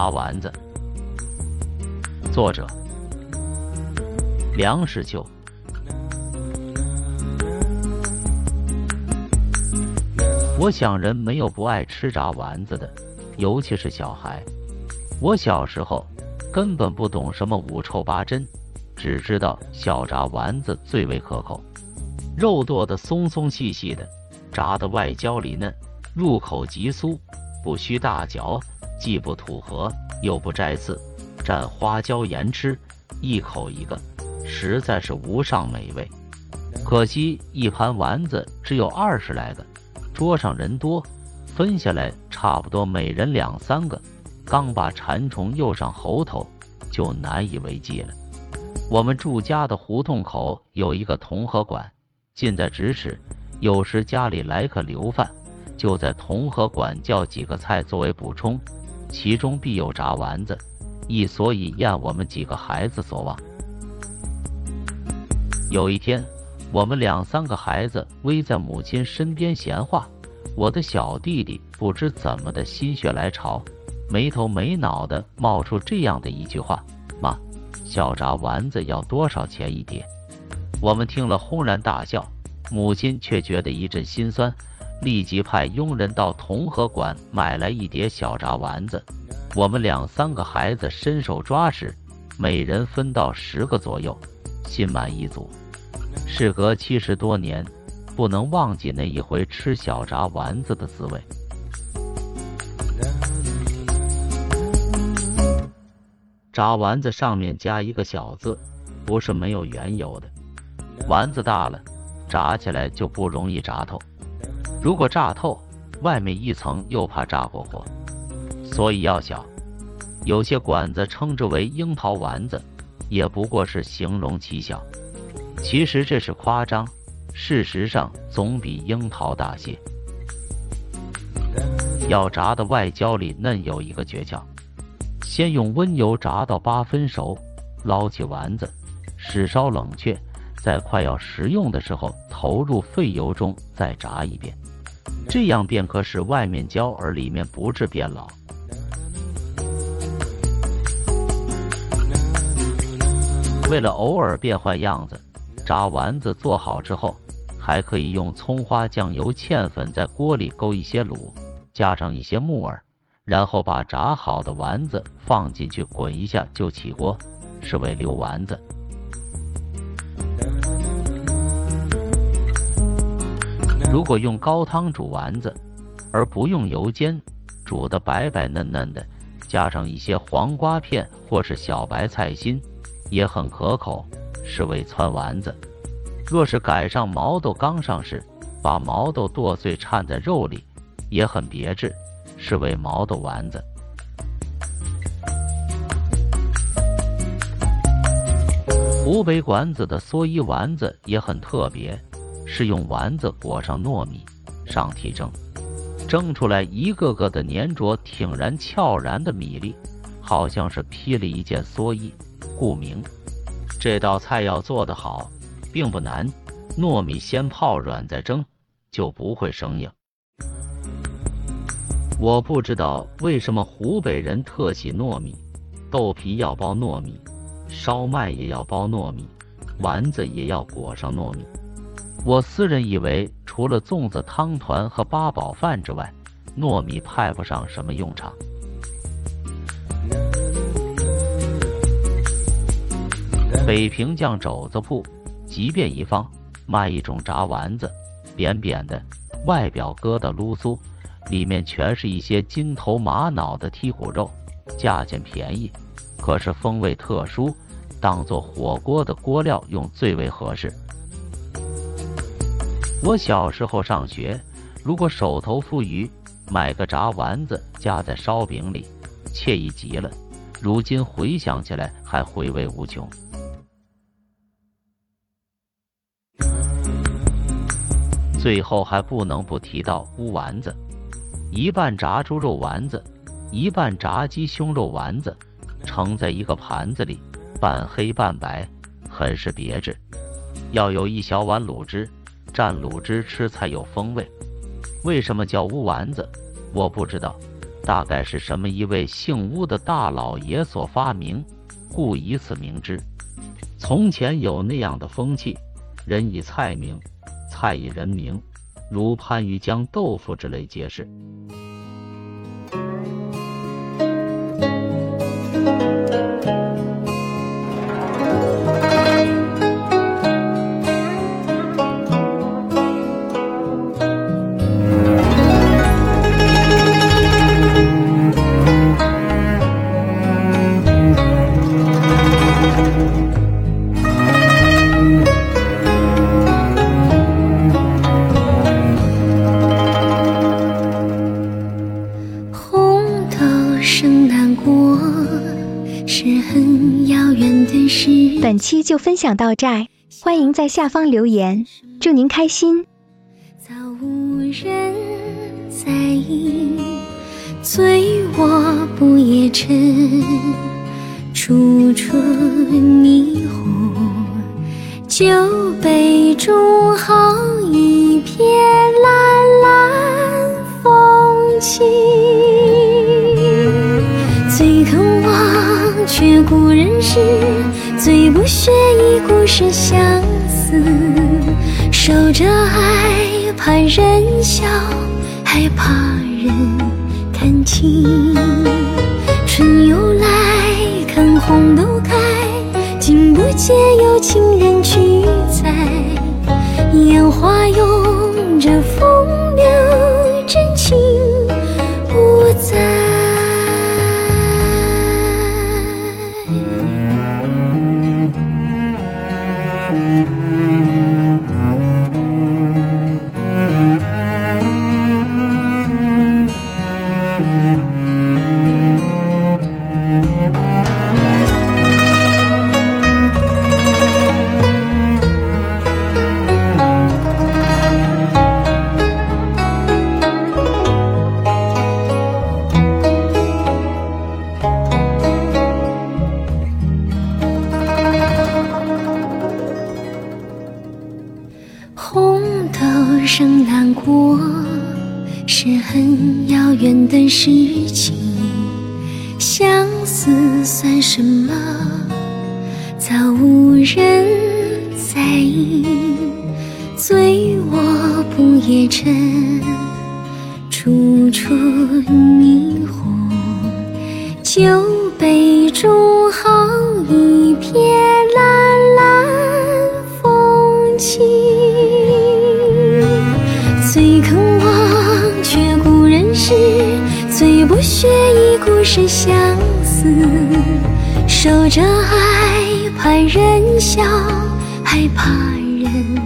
炸丸子，作者梁实秋。我想人没有不爱吃炸丸子的，尤其是小孩。我小时候根本不懂什么五臭八珍，只知道小炸丸子最为可口，肉剁得松松细细的，炸的外焦里嫩，入口即酥，不需大嚼。既不土核，又不摘刺，蘸花椒盐吃，一口一个，实在是无上美味。可惜一盘丸子只有二十来个，桌上人多，分下来差不多每人两三个，刚把馋虫诱上喉头，就难以为继了。我们住家的胡同口有一个同和馆，近在咫尺，有时家里来客留饭，就在同和馆叫几个菜作为补充。其中必有炸丸子，亦所以验我们几个孩子所望。有一天，我们两三个孩子偎在母亲身边闲话，我的小弟弟不知怎么的心血来潮，没头没脑的冒出这样的一句话：“妈，小炸丸子要多少钱一碟？”我们听了轰然大笑，母亲却觉得一阵心酸。立即派佣人到同和馆买来一碟小炸丸子，我们两三个孩子伸手抓时，每人分到十个左右，心满意足。事隔七十多年，不能忘记那一回吃小炸丸子的滋味。炸丸子上面加一个小字，不是没有缘由的。丸子大了，炸起来就不容易炸透。如果炸透，外面一层又怕炸过火，所以要小。有些馆子称之为樱桃丸子，也不过是形容其小。其实这是夸张，事实上总比樱桃大些。要炸的外焦里嫩有一个诀窍，先用温油炸到八分熟，捞起丸子，使稍冷却，在快要食用的时候投入沸油中再炸一遍。这样便可使外面焦而里面不致变老。为了偶尔变换样子，炸丸子做好之后，还可以用葱花、酱油、芡粉在锅里勾一些卤，加上一些木耳，然后把炸好的丸子放进去滚一下就起锅，是为溜丸子。如果用高汤煮丸子，而不用油煎，煮的白白嫩嫩的，加上一些黄瓜片或是小白菜心，也很可口，是为汆丸子。若是赶上毛豆刚上市，把毛豆剁碎掺在肉里，也很别致，是为毛豆丸子。湖北馆子的蓑衣丸子也很特别。是用丸子裹上糯米，上屉蒸，蒸出来一个个的粘着、挺然、翘然的米粒，好像是披了一件蓑衣。故名。这道菜要做得好，并不难，糯米先泡软再蒸，就不会生硬。我不知道为什么湖北人特喜糯米，豆皮要包糯米，烧麦也要包糯米，丸子也要裹上糯米。我私人以为，除了粽子、汤团和八宝饭之外，糯米派不上什么用场。北平酱肘子铺，即便一方卖一种炸丸子，扁扁的，外表疙瘩撸酥，里面全是一些金头玛瑙的剔骨肉，价钱便宜，可是风味特殊，当做火锅的锅料用最为合适。我小时候上学，如果手头富裕，买个炸丸子夹在烧饼里，惬意极了。如今回想起来，还回味无穷。最后还不能不提到乌丸子，一半炸猪肉丸子，一半炸鸡胸肉丸子，盛在一个盘子里，半黑半白，很是别致。要有一小碗卤汁。蘸卤汁吃才有风味。为什么叫乌丸子？我不知道。大概是什么一位姓乌的大老爷所发明，故以此名之。从前有那样的风气，人以菜名，菜以人名，如番禺江豆腐之类皆是。期就分享到这，欢迎在下方留言，祝您开心。早无人在意，醉卧不夜城，处处霓虹，酒杯中好一片蓝蓝风景。最肯忘却故人时。最不屑一顾是相思，守着爱怕人笑，还怕人看清。春又来，看红豆开，竟不见有情人聚在。烟花红豆生难过，是很遥远的事情。相思算什么？早无人在意。醉卧不夜城，处处霓虹。酒是相思，守着爱怕人笑，还怕人。